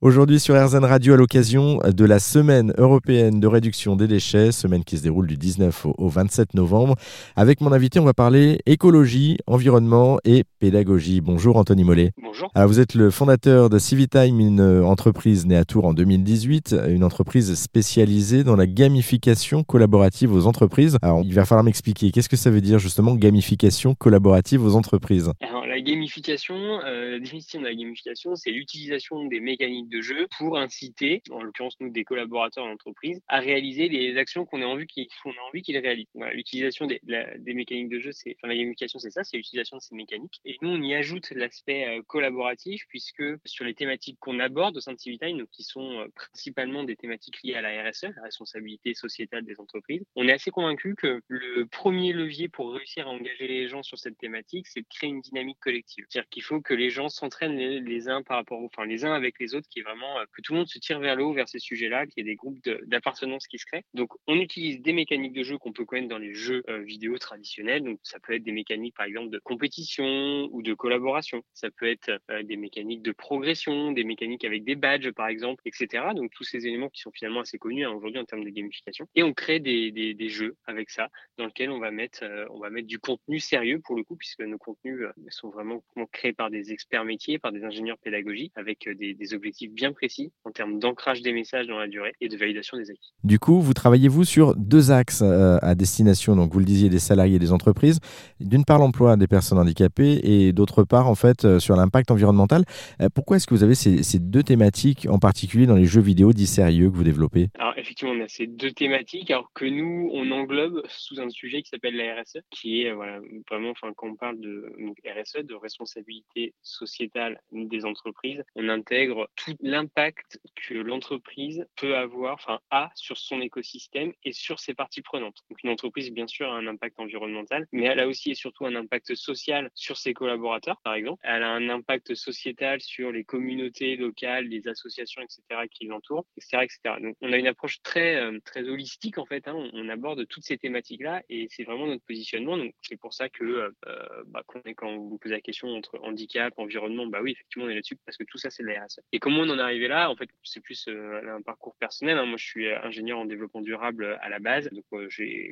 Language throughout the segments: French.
Aujourd'hui sur RZN Radio à l'occasion de la semaine européenne de réduction des déchets, semaine qui se déroule du 19 au 27 novembre. Avec mon invité, on va parler écologie, environnement et pédagogie. Bonjour Anthony Mollet. Bonjour. Alors, vous êtes le fondateur de Civitime, une entreprise née à Tours en 2018, une entreprise spécialisée dans la gamification collaborative aux entreprises. Alors il va falloir m'expliquer, qu'est-ce que ça veut dire justement gamification collaborative aux entreprises? Alors la gamification, euh, la définition de la gamification, c'est l'utilisation des de jeu pour inciter, en l'occurrence nous des collaborateurs d'entreprise, à réaliser les actions qu'on a envie qu'ils réalisent. Voilà, l'utilisation des, des, mécaniques de jeu, c'est enfin la gamification, c'est ça, c'est l'utilisation de ces mécaniques. Et nous on y ajoute l'aspect euh, collaboratif puisque sur les thématiques qu'on aborde au sein de Civitime, qui sont euh, principalement des thématiques liées à la RSE, la responsabilité sociétale des entreprises, on est assez convaincu que le premier levier pour réussir à engager les gens sur cette thématique, c'est de créer une dynamique collective. C'est-à-dire qu'il faut que les gens s'entraînent les, uns par rapport, enfin les uns avec les autres, qui vraiment euh, que tout le monde se tire vers le haut vers ces sujets-là, qu'il y ait des groupes d'appartenance qui se créent. Donc, on utilise des mécaniques de jeu qu'on peut connaître dans les jeux euh, vidéo traditionnels. Donc, ça peut être des mécaniques, par exemple, de compétition ou de collaboration. Ça peut être euh, des mécaniques de progression, des mécaniques avec des badges, par exemple, etc. Donc, tous ces éléments qui sont finalement assez connus hein, aujourd'hui en termes de gamification. Et on crée des, jeux avec ça, dans lesquels on va mettre, on va mettre du contenu sérieux pour le coup, puisque nos contenus sont vraiment créés par des experts métiers, par des ingénieurs pédagogiques, avec des objectifs bien précis en termes d'ancrage des messages dans la durée et de validation des acquis. Du coup, vous travaillez-vous sur deux axes euh, à destination, donc vous le disiez, des salariés et des entreprises. D'une part, l'emploi des personnes handicapées et d'autre part, en fait, euh, sur l'impact environnemental. Euh, pourquoi est-ce que vous avez ces, deux thématiques en particulier dans les jeux vidéo dits sérieux que vous développez? Effectivement, on a ces deux thématiques, alors que nous, on englobe sous un sujet qui s'appelle la RSE, qui est voilà, vraiment, enfin, quand on parle de RSE, de responsabilité sociétale des entreprises, on intègre tout l'impact que l'entreprise peut avoir, enfin a sur son écosystème et sur ses parties prenantes. Donc une entreprise, bien sûr, a un impact environnemental, mais elle a aussi et surtout un impact social sur ses collaborateurs, par exemple. Elle a un impact sociétal sur les communautés locales, les associations, etc., qui l'entourent, etc., etc. Donc on a une approche très euh, très holistique en fait. Hein. On, on, aborde toutes ces thématiques-là et c'est vraiment notre positionnement. Donc c'est pour ça que euh, bah, quand vous me posez la question entre handicap, environnement, bah oui, effectivement, on est là-dessus parce que tout ça c'est de la RSE. Et comment on en est arrivé là En fait, c'est plus euh, un parcours personnel. Hein. Moi, je suis ingénieur en développement durable à la base. Donc, euh,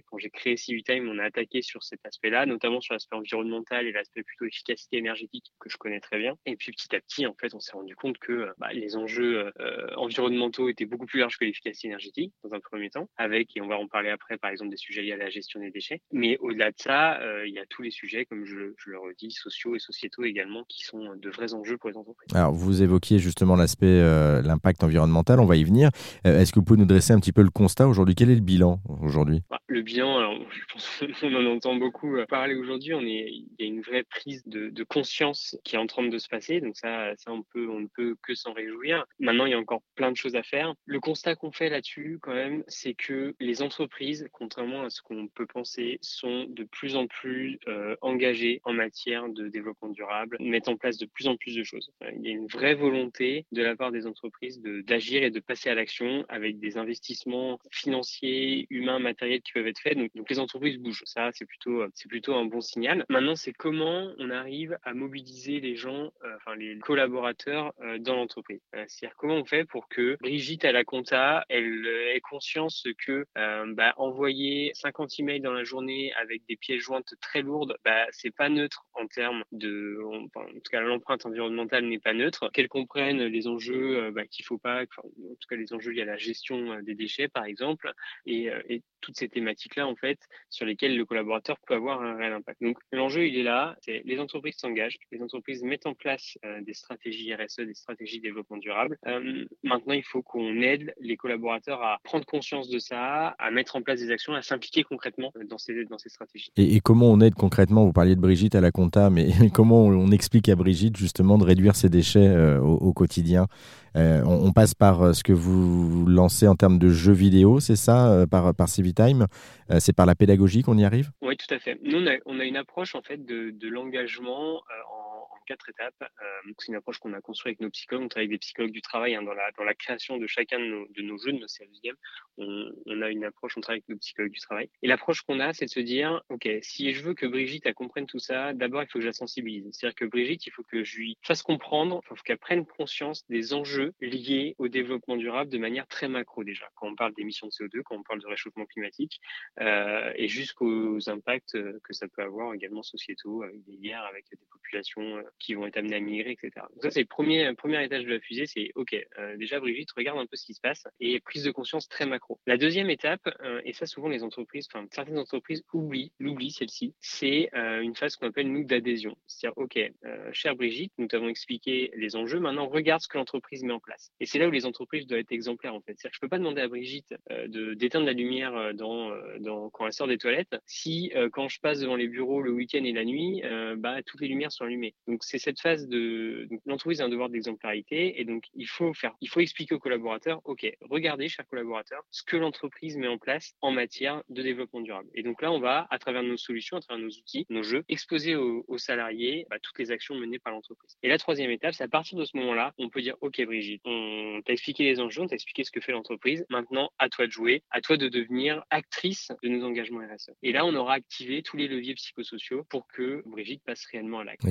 quand j'ai créé Civitime, on a attaqué sur cet aspect-là, notamment sur l'aspect environnemental et l'aspect plutôt efficacité énergétique que je connais très bien. Et puis, petit à petit, en fait, on s'est rendu compte que bah, les enjeux euh, environnementaux étaient beaucoup plus larges que l'efficacité énergétique dans un premier temps, avec, et on va en parler après, par exemple, des sujets liés à la gestion des déchets. Mais au-delà de ça, il y a tous les sujets, comme je, je le redis, sociaux et sociétaux également, qui sont de vrais enjeux pour les entreprises. Alors, vous évoquiez justement l'aspect, euh, l'impact environnemental, on va y venir. Euh, est-ce que vous pouvez nous dresser un petit peu le constat aujourd'hui? Quel est le bilan aujourd'hui? Bah, Le bilan, alors, je pense qu'on en entend beaucoup euh, parler aujourd'hui. On est, il y a une vraie prise de, de, conscience qui est en train de se passer. Donc ça, ça on peut, on ne peut que s'en réjouir. Maintenant, il y a encore plein de choses à faire. Le constat qu'on fait là-dessus, quand même, c'est que les entreprises, contrairement à ce qu'on peut penser, sont de plus en plus euh, engagées en matière de développement durable, mettent en place de plus en plus de choses. Il y a une vraie volonté de la part des entreprises d'agir et de passer à l'action avec des investissements financiers, humains, matériels qui peuvent être faits. Donc, donc les entreprises bougent. Ça, c'est plutôt, c'est plutôt un bon signal. Maintenant, c'est comment on arrive à mobiliser les gens, euh, enfin les collaborateurs euh, dans l'entreprise. Euh, C'est-à-dire comment on fait pour que Brigitte à la compta, elle ait conscience que bah, envoyer 50 emails dans la journée avec des pièces jointes très lourdes, bah, c'est pas neutre en termes de, en, tout cas, l'empreinte environnementale n'est pas neutre. Qu'elle comprenne les enjeux bah, qu'il faut pas, en tout cas les enjeux liés à la gestion des déchets par exemple, et, toutes ces thématiques-là, en fait, sur lesquelles le collaborateur peut avoir un réel impact. Donc, l'enjeu, il est là. C'est les entreprises s'engagent, les entreprises mettent en place euh, des stratégies RSE, des stratégies de développement durable. Euh, maintenant, il faut qu'on aide les collaborateurs à prendre conscience de ça, à mettre en place des actions, à s'impliquer concrètement dans ces, dans ces stratégies. Et, et, comment on aide concrètement Vous parliez de Brigitte à la compta, mais comment on explique à Brigitte justement de réduire ses déchets euh, au, au, quotidien? Euh, on, on, passe par ce que vous lancez en termes de jeux vidéo, c'est ça, par, par Civitime? C'est par la pédagogie qu'on y arrive? Oui, tout à fait. Nous, on a, on a, une approche en fait de, de l'engagement en quatre étapes. c'est une approche qu'on a construite avec nos psychologues. On travaille avec des psychologues du travail hein, dans, la, dans la création de chacun de nos, de nos jeux, de nos service games. On, a une approche, on travaille avec nos psychologues du travail. Et l'approche qu'on a, c'est de se dire, OK, si je veux que Brigitte comprenne tout ça, d'abord, il faut que je la sensibilise. C'est-à-dire que Brigitte, il faut que je lui fasse comprendre, il faut qu'elle prenne conscience des enjeux liés au développement durable de manière très macro déjà. Quand on parle d'émissions de CO2, quand on parle de réchauffement climatique, euh, et jusqu'aux impacts euh, que ça peut avoir également sociétaux, avec des guerres, avec des populations euh, qui vont être amenées à migrer, etc. Donc ça, c'est le premier, premier étage de la fusée, c'est OK, euh, déjà Brigitte, regarde un peu ce qui se passe et prise de conscience très macro. La deuxième étape, euh, et ça souvent les entreprises, enfin certaines entreprises oublient, l'oublient celle-ci, c'est euh, une phase qu'on appelle nous d'adhésion. C'est-à-dire, OK, chère Brigitte, nous t'avons expliqué les enjeux, maintenant regarde ce que l'entreprise met en place. Et c'est là où les entreprises doivent être exemplaires en fait. C'est-à-dire que je peux pas demander à Brigitte de d'éteindre la lumière dans, dans quand elle sort des toilettes si quand je passe devant les bureaux le week-end et la nuit, bah toutes les lumières sont allumées. Donc c'est cette phase de l'entreprise a un devoir d'exemplarité et donc il faut faire, il faut expliquer aux collaborateurs, ok, regardez chers collaborateurs ce que l'entreprise met en place en matière de développement durable. Et donc là on va à travers nos solutions, à travers nos outils, nos jeux, exposer aux, salariés bah, toutes les actions menées par l'entreprise. Et la troisième étape, c'est à partir de ce moment-là, on peut dire ok Brigitte, on t'a expliqué les enjeux, on t'a expliqué ce que fait l'entreprise. Maintenant à toi de jouer, à toi de devenir actrice de nos engagements RSE. Et là on aura activé tous les leviers psychosociaux pour que Brigitte passe réellement à l'acte.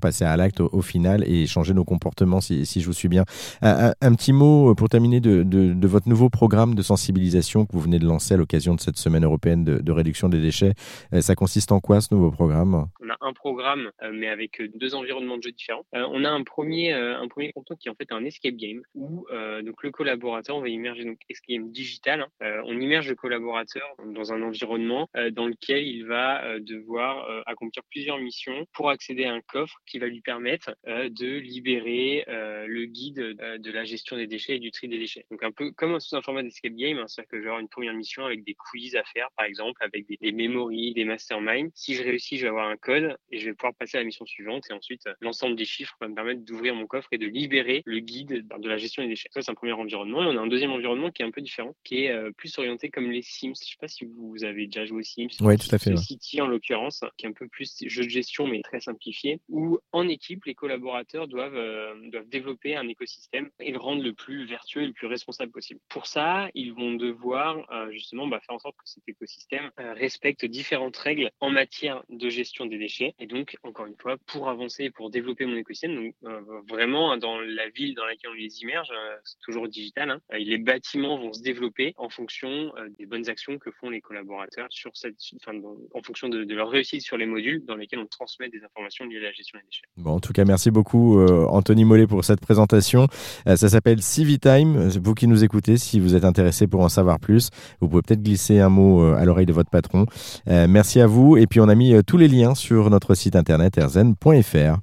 Passer à l'acte au, final et changer nos comportements si, je vous suis bien. Un, petit mot pour terminer de, de, votre nouveau programme de sensibilisation que vous venez de lancer à l'occasion de cette semaine européenne de, réduction des déchets. Ça consiste en quoi ce nouveau programme? On a un programme, mais avec deux environnements de jeu différents. On a un premier, un premier contenu qui est en fait un escape game où donc le collaborateur, on va immerger donc escape game digital. On immerge le collaborateur dans un environnement dans lequel il va devoir accomplir plusieurs missions pour accéder à un coffre qui va lui permettre de libérer le guide de la gestion des déchets et du tri des déchets. Donc un peu comme sous un format d'escape game, hein, c'est-à-dire que j'aurai une première mission avec des quiz à faire, par exemple, avec des, des memories, des masterminds. Si je réussis, je vais avoir un code et je vais pouvoir passer à la mission suivante. Et ensuite, l'ensemble des chiffres va me permettre d'ouvrir mon coffre et de libérer le guide de la gestion des déchets. Ça, c'est un premier environnement. Et on a un deuxième environnement qui est un peu différent, qui est euh, plus orienté comme les Sims. Je sais pas si vous avez déjà joué aux Sims. Oui, tout à fait. Ouais. City, en l'occurrence, qui est un peu plus jeu de gestion, mais très simplifié, où en équipe, les collaborateurs doivent, euh, doivent développer un écosystème et le rendre le plus vertueux et le plus responsable possible. Pour ça, ils vont devoir euh, justement bah, faire en sorte que cet écosystème euh, respecte différentes règles en matière de gestion des déchets. Et donc, encore une fois, pour avancer et pour développer mon écosystème, donc, euh, vraiment dans la ville dans laquelle on les immerge, c'est toujours digital, hein, les bâtiments vont se développer en fonction des bonnes actions que font les collaborateurs sur cette, enfin, en fonction de, leur réussite sur les modules dans lesquels on transmet des informations liées Bon, en tout cas, merci beaucoup Anthony Mollet pour cette présentation. ça s'appelle Civitime. Vous qui nous écoutez, si vous êtes intéressé pour en savoir plus, vous pouvez peut-être glisser un mot à l'oreille de votre patron. Euh, merci à vous. Et puis, on a mis tous les liens sur notre site internet erzen.fr.